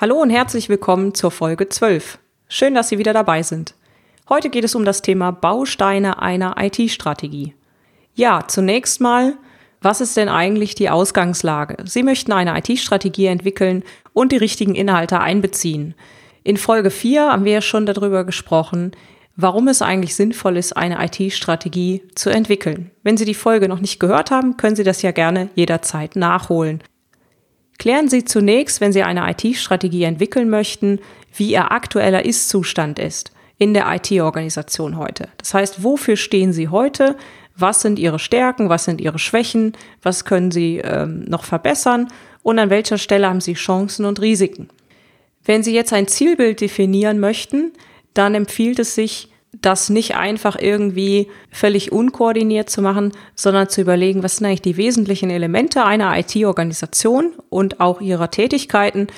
Hallo und herzlich willkommen zur Folge 12. Schön, dass Sie wieder dabei sind. Heute geht es um das Thema Bausteine einer IT-Strategie. Ja, zunächst mal, was ist denn eigentlich die Ausgangslage? Sie möchten eine IT-Strategie entwickeln und die richtigen Inhalte einbeziehen. In Folge 4 haben wir ja schon darüber gesprochen, warum es eigentlich sinnvoll ist, eine IT-Strategie zu entwickeln. Wenn Sie die Folge noch nicht gehört haben, können Sie das ja gerne jederzeit nachholen. Klären Sie zunächst, wenn Sie eine IT-Strategie entwickeln möchten, wie Ihr aktueller Ist-Zustand ist in der IT-Organisation heute. Das heißt, wofür stehen Sie heute? Was sind Ihre Stärken? Was sind Ihre Schwächen? Was können Sie ähm, noch verbessern? Und an welcher Stelle haben Sie Chancen und Risiken? Wenn Sie jetzt ein Zielbild definieren möchten, dann empfiehlt es sich, das nicht einfach irgendwie völlig unkoordiniert zu machen, sondern zu überlegen, was sind eigentlich die wesentlichen Elemente einer IT-Organisation und auch ihrer Tätigkeiten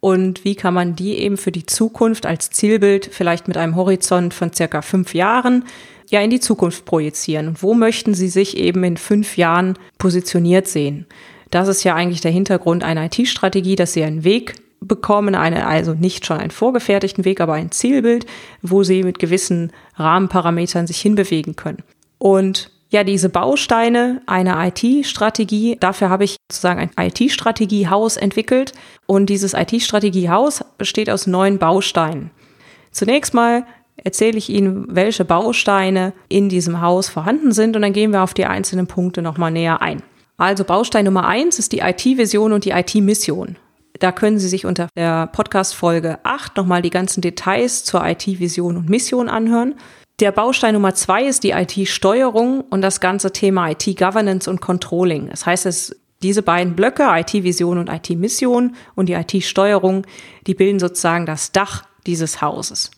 und wie kann man die eben für die Zukunft als Zielbild vielleicht mit einem Horizont von circa fünf Jahren ja in die Zukunft projizieren wo möchten Sie sich eben in fünf Jahren positioniert sehen. Das ist ja eigentlich der Hintergrund einer IT-Strategie, dass Sie einen Weg bekommen eine, also nicht schon einen vorgefertigten Weg, aber ein Zielbild, wo sie mit gewissen Rahmenparametern sich hinbewegen können. Und ja, diese Bausteine einer IT-Strategie, dafür habe ich sozusagen ein IT-Strategiehaus entwickelt. Und dieses IT-Strategiehaus besteht aus neun Bausteinen. Zunächst mal erzähle ich Ihnen, welche Bausteine in diesem Haus vorhanden sind und dann gehen wir auf die einzelnen Punkte nochmal näher ein. Also Baustein Nummer eins ist die IT-Vision und die IT-Mission. Da können Sie sich unter der Podcast-Folge 8 nochmal die ganzen Details zur IT-Vision und Mission anhören. Der Baustein Nummer zwei ist die IT-Steuerung und das ganze Thema IT-Governance und Controlling. Das heißt, es diese beiden Blöcke, IT-Vision und IT-Mission und die IT-Steuerung, die bilden sozusagen das Dach dieses Hauses.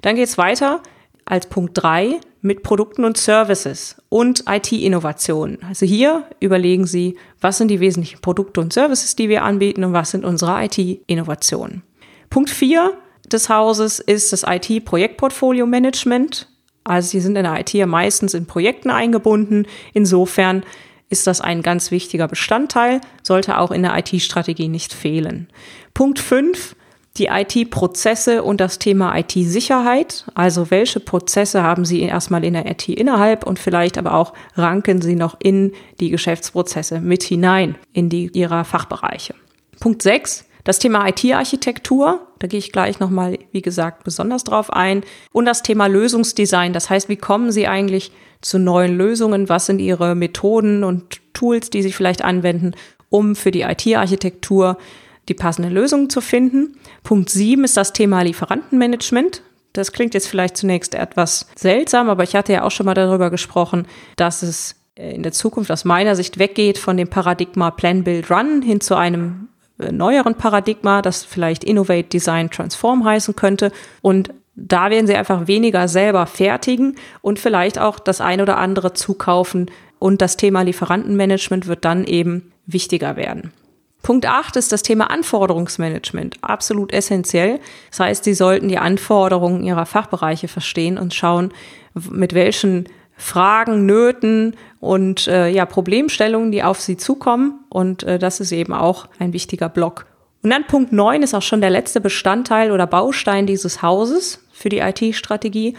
Dann geht es weiter als Punkt drei mit Produkten und Services und IT-Innovationen. Also hier überlegen Sie, was sind die wesentlichen Produkte und Services, die wir anbieten und was sind unsere IT-Innovationen. Punkt 4 des Hauses ist das IT-Projektportfolio-Management. Also Sie sind in der IT ja meistens in Projekten eingebunden. Insofern ist das ein ganz wichtiger Bestandteil, sollte auch in der IT-Strategie nicht fehlen. Punkt 5 die IT-Prozesse und das Thema IT-Sicherheit. Also welche Prozesse haben Sie erstmal in der IT innerhalb und vielleicht aber auch ranken Sie noch in die Geschäftsprozesse mit hinein, in die Ihrer Fachbereiche. Punkt 6. Das Thema IT-Architektur, da gehe ich gleich nochmal, wie gesagt, besonders drauf ein. Und das Thema Lösungsdesign, das heißt, wie kommen Sie eigentlich zu neuen Lösungen? Was sind Ihre Methoden und Tools, die Sie vielleicht anwenden, um für die IT-Architektur die passende Lösung zu finden. Punkt sieben ist das Thema Lieferantenmanagement. Das klingt jetzt vielleicht zunächst etwas seltsam, aber ich hatte ja auch schon mal darüber gesprochen, dass es in der Zukunft aus meiner Sicht weggeht von dem Paradigma Plan, Build, Run hin zu einem äh, neueren Paradigma, das vielleicht Innovate, Design, Transform heißen könnte. Und da werden sie einfach weniger selber fertigen und vielleicht auch das ein oder andere zukaufen. Und das Thema Lieferantenmanagement wird dann eben wichtiger werden. Punkt 8 ist das Thema Anforderungsmanagement. Absolut essentiell. Das heißt, Sie sollten die Anforderungen Ihrer Fachbereiche verstehen und schauen, mit welchen Fragen, Nöten und äh, ja, Problemstellungen, die auf Sie zukommen. Und äh, das ist eben auch ein wichtiger Block. Und dann Punkt 9 ist auch schon der letzte Bestandteil oder Baustein dieses Hauses für die IT-Strategie.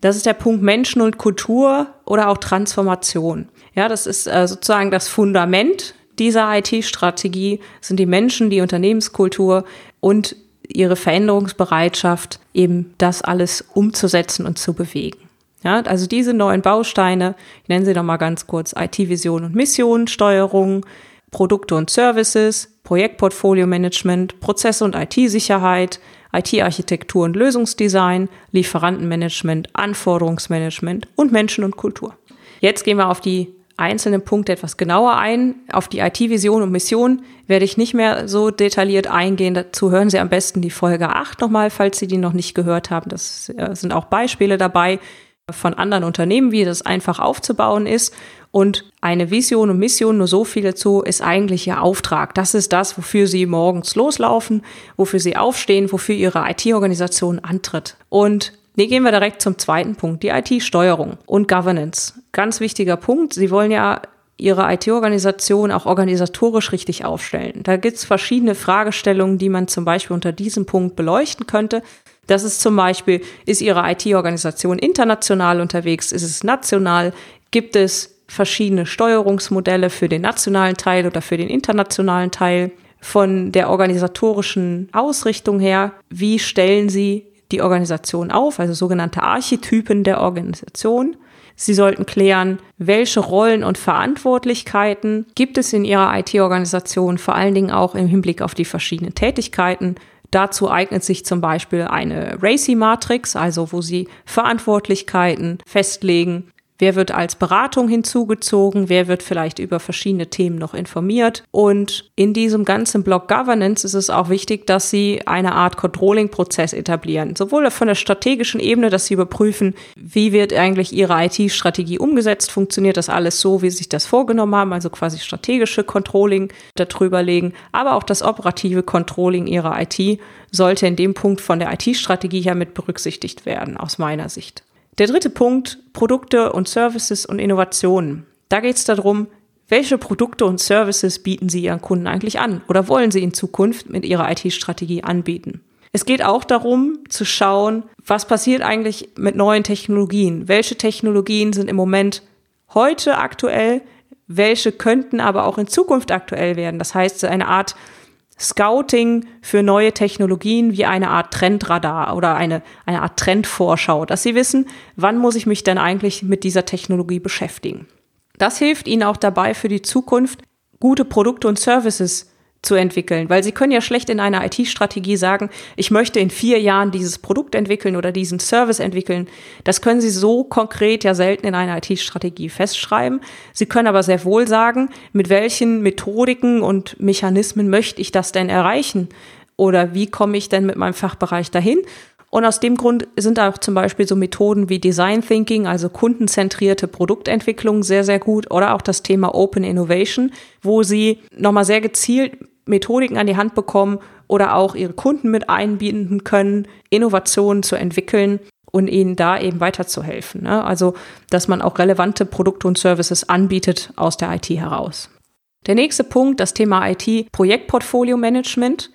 Das ist der Punkt Menschen und Kultur oder auch Transformation. Ja, das ist äh, sozusagen das Fundament dieser IT-Strategie sind die Menschen, die Unternehmenskultur und ihre Veränderungsbereitschaft, eben das alles umzusetzen und zu bewegen. Ja, also diese neuen Bausteine, ich nenne sie noch mal ganz kurz, IT-Vision und Mission, Steuerung, Produkte und Services, Projektportfolio-Management, Prozesse und IT-Sicherheit, IT-Architektur und Lösungsdesign, Lieferantenmanagement, Anforderungsmanagement und Menschen und Kultur. Jetzt gehen wir auf die einzelnen Punkte etwas genauer ein. Auf die IT-Vision und Mission werde ich nicht mehr so detailliert eingehen. Dazu hören Sie am besten die Folge 8 nochmal, falls Sie die noch nicht gehört haben. Das äh, sind auch Beispiele dabei von anderen Unternehmen, wie das einfach aufzubauen ist. Und eine Vision und Mission, nur so viel dazu, ist eigentlich Ihr Auftrag. Das ist das, wofür Sie morgens loslaufen, wofür Sie aufstehen, wofür Ihre IT-Organisation antritt. Und hier gehen wir direkt zum zweiten Punkt, die IT-Steuerung und Governance. Ganz wichtiger Punkt. Sie wollen ja Ihre IT-Organisation auch organisatorisch richtig aufstellen. Da gibt es verschiedene Fragestellungen, die man zum Beispiel unter diesem Punkt beleuchten könnte. Das ist zum Beispiel, ist Ihre IT-Organisation international unterwegs? Ist es national? Gibt es verschiedene Steuerungsmodelle für den nationalen Teil oder für den internationalen Teil? Von der organisatorischen Ausrichtung her, wie stellen Sie die Organisation auf, also sogenannte Archetypen der Organisation? Sie sollten klären, welche Rollen und Verantwortlichkeiten gibt es in Ihrer IT-Organisation, vor allen Dingen auch im Hinblick auf die verschiedenen Tätigkeiten. Dazu eignet sich zum Beispiel eine RACI-Matrix, also wo Sie Verantwortlichkeiten festlegen, Wer wird als Beratung hinzugezogen? Wer wird vielleicht über verschiedene Themen noch informiert? Und in diesem ganzen Block Governance ist es auch wichtig, dass Sie eine Art Controlling-Prozess etablieren. Sowohl von der strategischen Ebene, dass Sie überprüfen, wie wird eigentlich Ihre IT-Strategie umgesetzt? Funktioniert das alles so, wie Sie sich das vorgenommen haben? Also quasi strategische Controlling darüber legen, aber auch das operative Controlling Ihrer IT sollte in dem Punkt von der IT-Strategie her mit berücksichtigt werden, aus meiner Sicht. Der dritte Punkt, Produkte und Services und Innovationen. Da geht es darum, welche Produkte und Services bieten Sie Ihren Kunden eigentlich an oder wollen Sie in Zukunft mit Ihrer IT-Strategie anbieten? Es geht auch darum zu schauen, was passiert eigentlich mit neuen Technologien? Welche Technologien sind im Moment heute aktuell? Welche könnten aber auch in Zukunft aktuell werden? Das heißt, eine Art Scouting für neue Technologien wie eine Art Trendradar oder eine, eine Art Trendvorschau, dass Sie wissen, wann muss ich mich denn eigentlich mit dieser Technologie beschäftigen. Das hilft Ihnen auch dabei für die Zukunft, gute Produkte und Services zu entwickeln, weil sie können ja schlecht in einer IT-Strategie sagen, ich möchte in vier Jahren dieses Produkt entwickeln oder diesen Service entwickeln. Das können sie so konkret ja selten in einer IT-Strategie festschreiben. Sie können aber sehr wohl sagen, mit welchen Methodiken und Mechanismen möchte ich das denn erreichen? Oder wie komme ich denn mit meinem Fachbereich dahin? Und aus dem Grund sind auch zum Beispiel so Methoden wie Design Thinking, also kundenzentrierte Produktentwicklung sehr, sehr gut oder auch das Thema Open Innovation, wo sie nochmal sehr gezielt Methodiken an die Hand bekommen oder auch ihre Kunden mit einbinden können, Innovationen zu entwickeln und ihnen da eben weiterzuhelfen. Ne? Also, dass man auch relevante Produkte und Services anbietet aus der IT heraus. Der nächste Punkt, das Thema IT, Projektportfolio Management.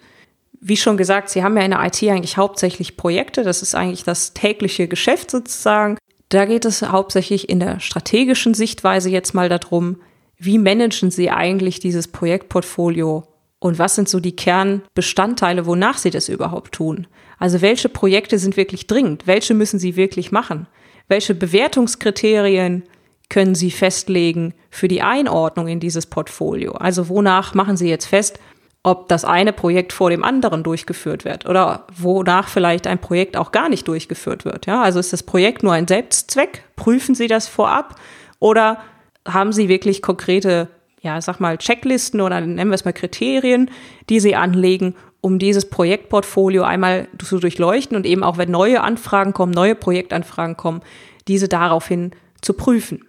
Wie schon gesagt, Sie haben ja in der IT eigentlich hauptsächlich Projekte. Das ist eigentlich das tägliche Geschäft sozusagen. Da geht es hauptsächlich in der strategischen Sichtweise jetzt mal darum, wie managen Sie eigentlich dieses Projektportfolio und was sind so die Kernbestandteile, wonach Sie das überhaupt tun? Also welche Projekte sind wirklich dringend? Welche müssen Sie wirklich machen? Welche Bewertungskriterien können Sie festlegen für die Einordnung in dieses Portfolio? Also wonach machen Sie jetzt fest, ob das eine Projekt vor dem anderen durchgeführt wird oder wonach vielleicht ein Projekt auch gar nicht durchgeführt wird. Ja, also ist das Projekt nur ein Selbstzweck? Prüfen Sie das vorab oder haben Sie wirklich konkrete, ja, sag mal Checklisten oder nennen wir es mal Kriterien, die Sie anlegen, um dieses Projektportfolio einmal zu durchleuchten und eben auch wenn neue Anfragen kommen, neue Projektanfragen kommen, diese daraufhin zu prüfen.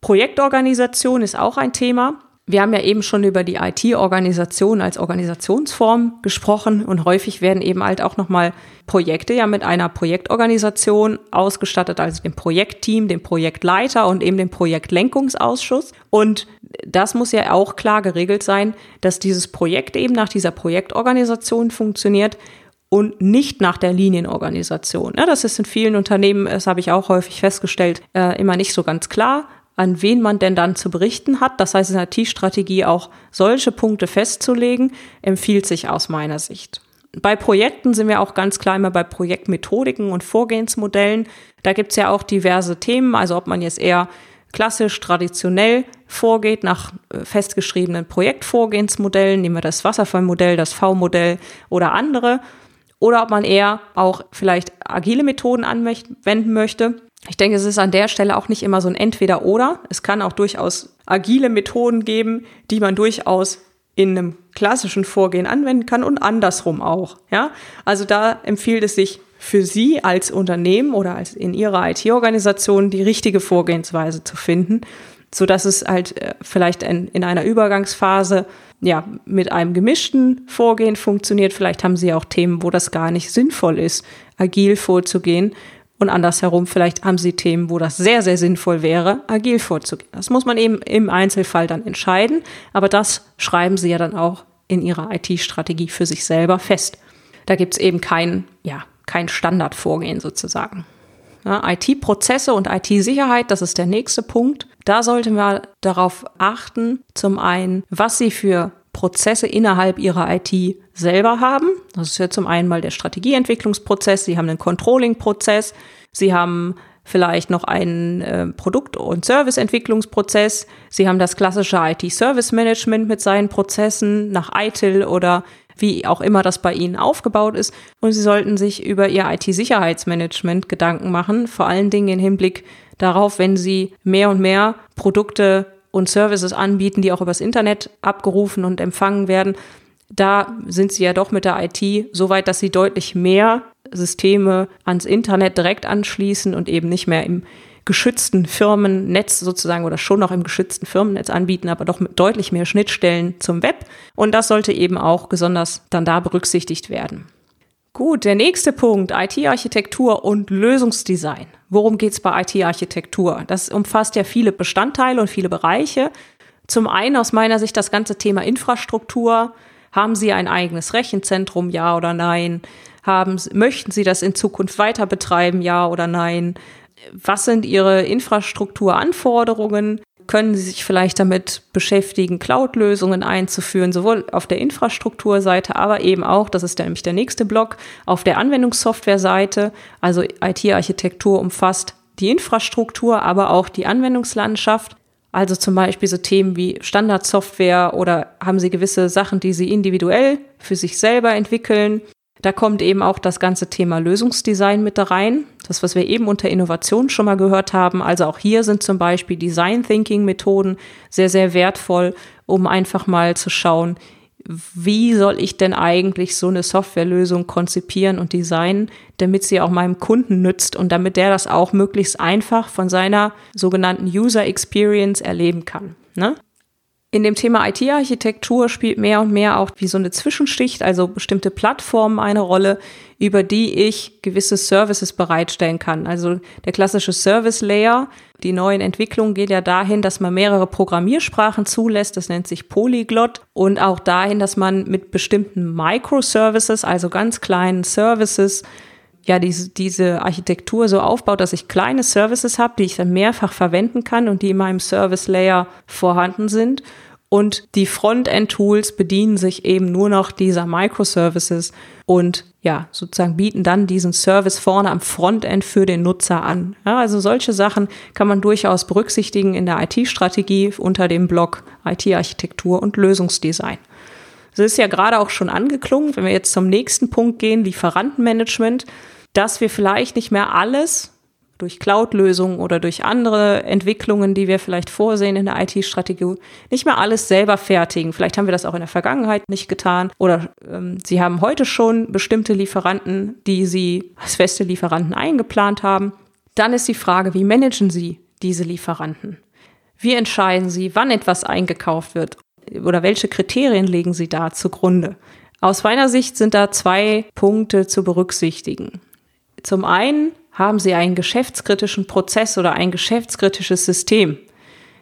Projektorganisation ist auch ein Thema. Wir haben ja eben schon über die IT-Organisation als Organisationsform gesprochen und häufig werden eben halt auch nochmal Projekte ja mit einer Projektorganisation ausgestattet, also dem Projektteam, dem Projektleiter und eben dem Projektlenkungsausschuss. Und das muss ja auch klar geregelt sein, dass dieses Projekt eben nach dieser Projektorganisation funktioniert und nicht nach der Linienorganisation. Ja, das ist in vielen Unternehmen, das habe ich auch häufig festgestellt, äh, immer nicht so ganz klar an wen man denn dann zu berichten hat. Das heißt, in der IT-Strategie auch solche Punkte festzulegen, empfiehlt sich aus meiner Sicht. Bei Projekten sind wir auch ganz klar immer bei Projektmethodiken und Vorgehensmodellen. Da gibt es ja auch diverse Themen, also ob man jetzt eher klassisch, traditionell vorgeht nach äh, festgeschriebenen Projektvorgehensmodellen, nehmen wir das Wasserfallmodell, das V-Modell oder andere, oder ob man eher auch vielleicht agile Methoden anwenden möchte. Ich denke, es ist an der Stelle auch nicht immer so ein Entweder-Oder. Es kann auch durchaus agile Methoden geben, die man durchaus in einem klassischen Vorgehen anwenden kann und andersrum auch. Ja, also da empfiehlt es sich für Sie als Unternehmen oder als in Ihrer IT-Organisation die richtige Vorgehensweise zu finden, so dass es halt äh, vielleicht in, in einer Übergangsphase ja mit einem gemischten Vorgehen funktioniert. Vielleicht haben Sie auch Themen, wo das gar nicht sinnvoll ist, agil vorzugehen. Und andersherum, vielleicht haben Sie Themen, wo das sehr, sehr sinnvoll wäre, agil vorzugehen. Das muss man eben im Einzelfall dann entscheiden. Aber das schreiben Sie ja dann auch in Ihrer IT-Strategie für sich selber fest. Da gibt es eben kein, ja, kein Standardvorgehen sozusagen. Ja, IT-Prozesse und IT-Sicherheit, das ist der nächste Punkt. Da sollte man darauf achten, zum einen, was Sie für Prozesse innerhalb Ihrer IT selber haben. Das ist ja zum einen mal der Strategieentwicklungsprozess, Sie haben einen Controlling-Prozess, Sie haben vielleicht noch einen äh, Produkt- und Serviceentwicklungsprozess. Sie haben das klassische IT-Service-Management mit seinen Prozessen nach ITIL oder wie auch immer das bei Ihnen aufgebaut ist. Und Sie sollten sich über Ihr IT-Sicherheitsmanagement Gedanken machen, vor allen Dingen im Hinblick darauf, wenn Sie mehr und mehr Produkte und Services anbieten, die auch übers Internet abgerufen und empfangen werden. Da sind Sie ja doch mit der IT so weit, dass Sie deutlich mehr Systeme ans Internet direkt anschließen und eben nicht mehr im geschützten Firmennetz sozusagen oder schon noch im geschützten Firmennetz anbieten, aber doch mit deutlich mehr Schnittstellen zum Web. Und das sollte eben auch besonders dann da berücksichtigt werden. Gut, der nächste Punkt, IT-Architektur und Lösungsdesign. Worum geht es bei IT-Architektur? Das umfasst ja viele Bestandteile und viele Bereiche. Zum einen aus meiner Sicht das ganze Thema Infrastruktur. Haben Sie ein eigenes Rechenzentrum, ja oder nein? Haben, möchten Sie das in Zukunft weiter betreiben, ja oder nein? Was sind Ihre Infrastrukturanforderungen? Können Sie sich vielleicht damit beschäftigen, Cloud-Lösungen einzuführen, sowohl auf der Infrastrukturseite, aber eben auch, das ist nämlich der nächste Block, auf der Anwendungssoftware-Seite. Also IT-Architektur umfasst die Infrastruktur, aber auch die Anwendungslandschaft. Also zum Beispiel so Themen wie Standardsoftware oder haben Sie gewisse Sachen, die Sie individuell für sich selber entwickeln da kommt eben auch das ganze Thema Lösungsdesign mit da rein. Das, was wir eben unter Innovation schon mal gehört haben. Also auch hier sind zum Beispiel Design Thinking Methoden sehr, sehr wertvoll, um einfach mal zu schauen, wie soll ich denn eigentlich so eine Softwarelösung konzipieren und designen, damit sie auch meinem Kunden nützt und damit der das auch möglichst einfach von seiner sogenannten User Experience erleben kann. Ne? In dem Thema IT-Architektur spielt mehr und mehr auch wie so eine Zwischenschicht, also bestimmte Plattformen eine Rolle, über die ich gewisse Services bereitstellen kann. Also der klassische Service Layer, die neuen Entwicklungen geht ja dahin, dass man mehrere Programmiersprachen zulässt, das nennt sich Polyglot und auch dahin, dass man mit bestimmten Microservices, also ganz kleinen Services, ja, diese, diese Architektur so aufbaut, dass ich kleine Services habe, die ich dann mehrfach verwenden kann und die in meinem Service Layer vorhanden sind. Und die Frontend-Tools bedienen sich eben nur noch dieser Microservices und ja, sozusagen bieten dann diesen Service vorne am Frontend für den Nutzer an. Ja, also solche Sachen kann man durchaus berücksichtigen in der IT-Strategie unter dem Block IT-Architektur und Lösungsdesign. Es ist ja gerade auch schon angeklungen, wenn wir jetzt zum nächsten Punkt gehen, Lieferantenmanagement, dass wir vielleicht nicht mehr alles durch Cloud-Lösungen oder durch andere Entwicklungen, die wir vielleicht vorsehen in der IT-Strategie, nicht mehr alles selber fertigen. Vielleicht haben wir das auch in der Vergangenheit nicht getan oder ähm, Sie haben heute schon bestimmte Lieferanten, die Sie als feste Lieferanten eingeplant haben. Dann ist die Frage, wie managen Sie diese Lieferanten? Wie entscheiden Sie, wann etwas eingekauft wird? Oder welche Kriterien legen Sie da zugrunde? Aus meiner Sicht sind da zwei Punkte zu berücksichtigen. Zum einen haben Sie einen geschäftskritischen Prozess oder ein geschäftskritisches System.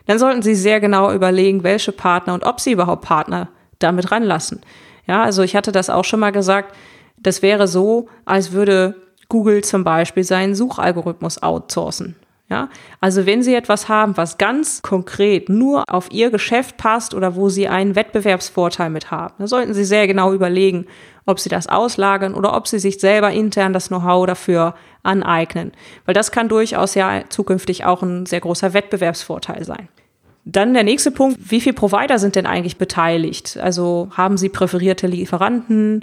Dann sollten Sie sehr genau überlegen, welche Partner und ob Sie überhaupt Partner damit ranlassen. Ja, also ich hatte das auch schon mal gesagt. Das wäre so, als würde Google zum Beispiel seinen Suchalgorithmus outsourcen. Ja, also wenn Sie etwas haben, was ganz konkret nur auf Ihr Geschäft passt oder wo Sie einen Wettbewerbsvorteil mit haben, dann sollten Sie sehr genau überlegen, ob Sie das auslagern oder ob Sie sich selber intern das Know-how dafür aneignen. Weil das kann durchaus ja zukünftig auch ein sehr großer Wettbewerbsvorteil sein. Dann der nächste Punkt, wie viele Provider sind denn eigentlich beteiligt? Also haben Sie präferierte Lieferanten?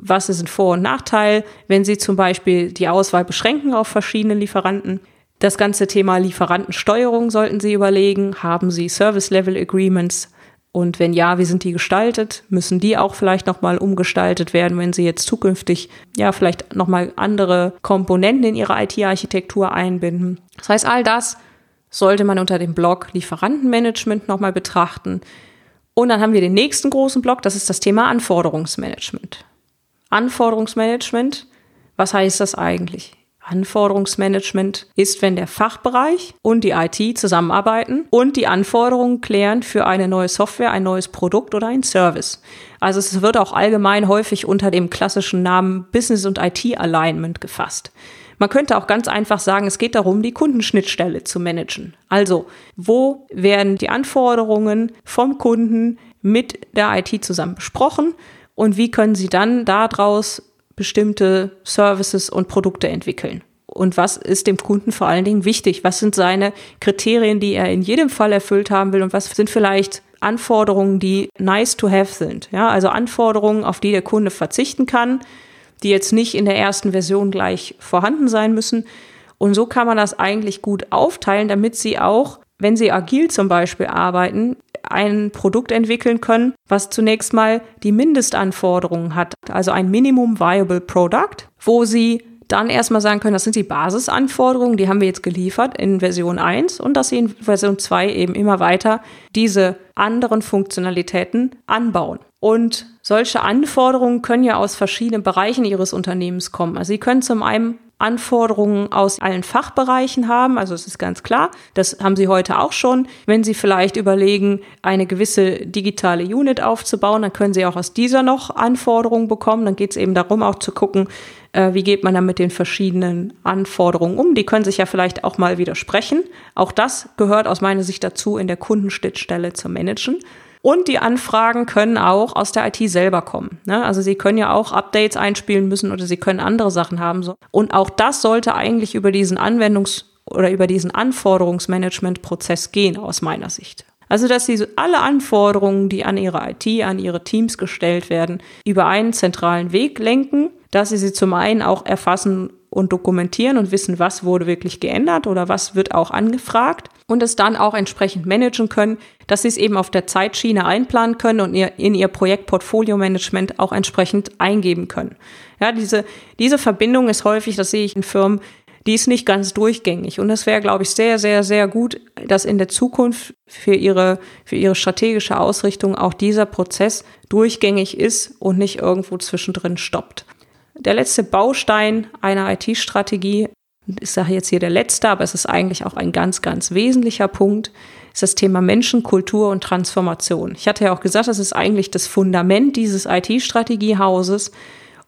Was ist ein Vor- und Nachteil, wenn Sie zum Beispiel die Auswahl beschränken auf verschiedene Lieferanten? Das ganze Thema Lieferantensteuerung sollten Sie überlegen. Haben Sie Service Level Agreements? Und wenn ja, wie sind die gestaltet? Müssen die auch vielleicht nochmal umgestaltet werden, wenn Sie jetzt zukünftig ja vielleicht nochmal andere Komponenten in Ihre IT-Architektur einbinden? Das heißt, all das sollte man unter dem Block Lieferantenmanagement nochmal betrachten. Und dann haben wir den nächsten großen Block, das ist das Thema Anforderungsmanagement. Anforderungsmanagement, was heißt das eigentlich? Anforderungsmanagement ist, wenn der Fachbereich und die IT zusammenarbeiten und die Anforderungen klären für eine neue Software, ein neues Produkt oder ein Service. Also es wird auch allgemein häufig unter dem klassischen Namen Business und IT Alignment gefasst. Man könnte auch ganz einfach sagen, es geht darum, die Kundenschnittstelle zu managen. Also, wo werden die Anforderungen vom Kunden mit der IT zusammen besprochen und wie können sie dann daraus bestimmte Services und Produkte entwickeln. Und was ist dem Kunden vor allen Dingen wichtig? Was sind seine Kriterien, die er in jedem Fall erfüllt haben will? Und was sind vielleicht Anforderungen, die nice to have sind? Ja, also Anforderungen, auf die der Kunde verzichten kann, die jetzt nicht in der ersten Version gleich vorhanden sein müssen. Und so kann man das eigentlich gut aufteilen, damit sie auch, wenn sie agil zum Beispiel arbeiten, ein Produkt entwickeln können, was zunächst mal die Mindestanforderungen hat, also ein Minimum Viable Product, wo sie dann erstmal sagen können, das sind die Basisanforderungen, die haben wir jetzt geliefert in Version 1 und dass sie in Version 2 eben immer weiter diese anderen Funktionalitäten anbauen. Und solche Anforderungen können ja aus verschiedenen Bereichen Ihres Unternehmens kommen. Also Sie können zum einen Anforderungen aus allen Fachbereichen haben. Also es ist ganz klar, das haben Sie heute auch schon. Wenn Sie vielleicht überlegen, eine gewisse digitale Unit aufzubauen, dann können Sie auch aus dieser noch Anforderungen bekommen. Dann geht es eben darum, auch zu gucken, äh, wie geht man dann mit den verschiedenen Anforderungen um. Die können sich ja vielleicht auch mal widersprechen. Auch das gehört aus meiner Sicht dazu, in der Kundenschnittstelle zu managen. Und die Anfragen können auch aus der IT selber kommen. Ne? Also sie können ja auch Updates einspielen müssen oder sie können andere Sachen haben. Und auch das sollte eigentlich über diesen Anwendungs- oder über diesen Anforderungsmanagement-Prozess gehen, aus meiner Sicht. Also, dass sie alle Anforderungen, die an ihre IT, an ihre Teams gestellt werden, über einen zentralen Weg lenken, dass sie sie zum einen auch erfassen und dokumentieren und wissen, was wurde wirklich geändert oder was wird auch angefragt und es dann auch entsprechend managen können, dass sie es eben auf der Zeitschiene einplanen können und in ihr Projekt Portfolio-Management auch entsprechend eingeben können. Ja, diese, diese Verbindung ist häufig, das sehe ich in Firmen, die ist nicht ganz durchgängig. Und es wäre, glaube ich, sehr, sehr, sehr gut, dass in der Zukunft für ihre, für ihre strategische Ausrichtung auch dieser Prozess durchgängig ist und nicht irgendwo zwischendrin stoppt. Der letzte Baustein einer IT-Strategie ich sage jetzt hier der letzte, aber es ist eigentlich auch ein ganz, ganz wesentlicher Punkt, ist das Thema Menschen, Kultur und Transformation. Ich hatte ja auch gesagt, das ist eigentlich das Fundament dieses IT-Strategiehauses.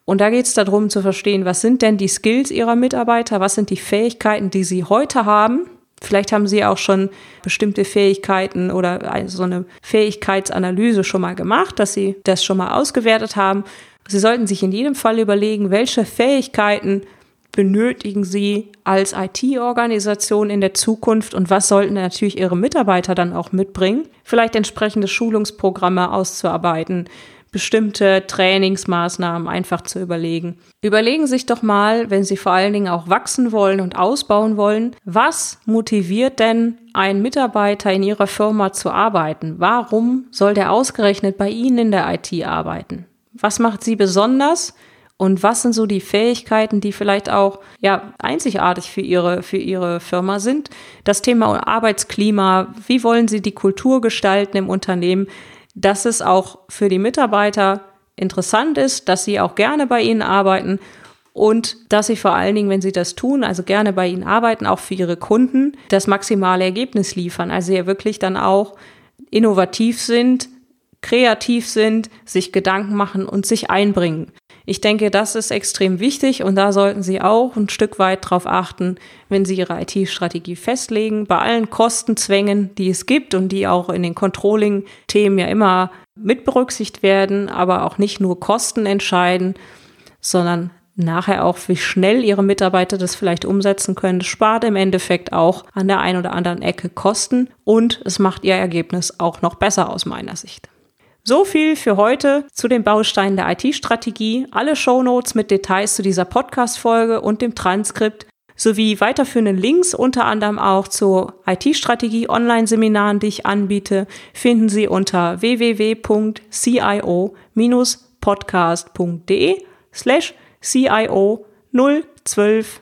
Und da geht es darum zu verstehen, was sind denn die Skills ihrer Mitarbeiter, was sind die Fähigkeiten, die sie heute haben. Vielleicht haben sie auch schon bestimmte Fähigkeiten oder so eine Fähigkeitsanalyse schon mal gemacht, dass sie das schon mal ausgewertet haben. Sie sollten sich in jedem Fall überlegen, welche Fähigkeiten benötigen Sie als IT-Organisation in der Zukunft und was sollten natürlich Ihre Mitarbeiter dann auch mitbringen? Vielleicht entsprechende Schulungsprogramme auszuarbeiten, bestimmte Trainingsmaßnahmen einfach zu überlegen. Überlegen Sie sich doch mal, wenn Sie vor allen Dingen auch wachsen wollen und ausbauen wollen, was motiviert denn einen Mitarbeiter in Ihrer Firma zu arbeiten? Warum soll der ausgerechnet bei Ihnen in der IT arbeiten? Was macht Sie besonders? Und was sind so die Fähigkeiten, die vielleicht auch ja einzigartig für ihre für ihre Firma sind? Das Thema Arbeitsklima, wie wollen Sie die Kultur gestalten im Unternehmen, dass es auch für die Mitarbeiter interessant ist, dass sie auch gerne bei Ihnen arbeiten und dass sie vor allen Dingen, wenn sie das tun, also gerne bei Ihnen arbeiten, auch für Ihre Kunden das maximale Ergebnis liefern. Also ja wirklich dann auch innovativ sind, kreativ sind, sich Gedanken machen und sich einbringen. Ich denke, das ist extrem wichtig und da sollten Sie auch ein Stück weit darauf achten, wenn Sie Ihre IT-Strategie festlegen. Bei allen Kostenzwängen, die es gibt und die auch in den Controlling-Themen ja immer mit berücksichtigt werden, aber auch nicht nur Kosten entscheiden, sondern nachher auch, wie schnell ihre Mitarbeiter das vielleicht umsetzen können. Das spart im Endeffekt auch an der einen oder anderen Ecke Kosten und es macht ihr Ergebnis auch noch besser aus meiner Sicht. So viel für heute zu den Bausteinen der IT-Strategie. Alle Shownotes mit Details zu dieser Podcast-Folge und dem Transkript sowie weiterführende Links, unter anderem auch zu IT-Strategie Online-Seminaren, die ich anbiete, finden Sie unter www.cio-podcast.de slash CIO 012.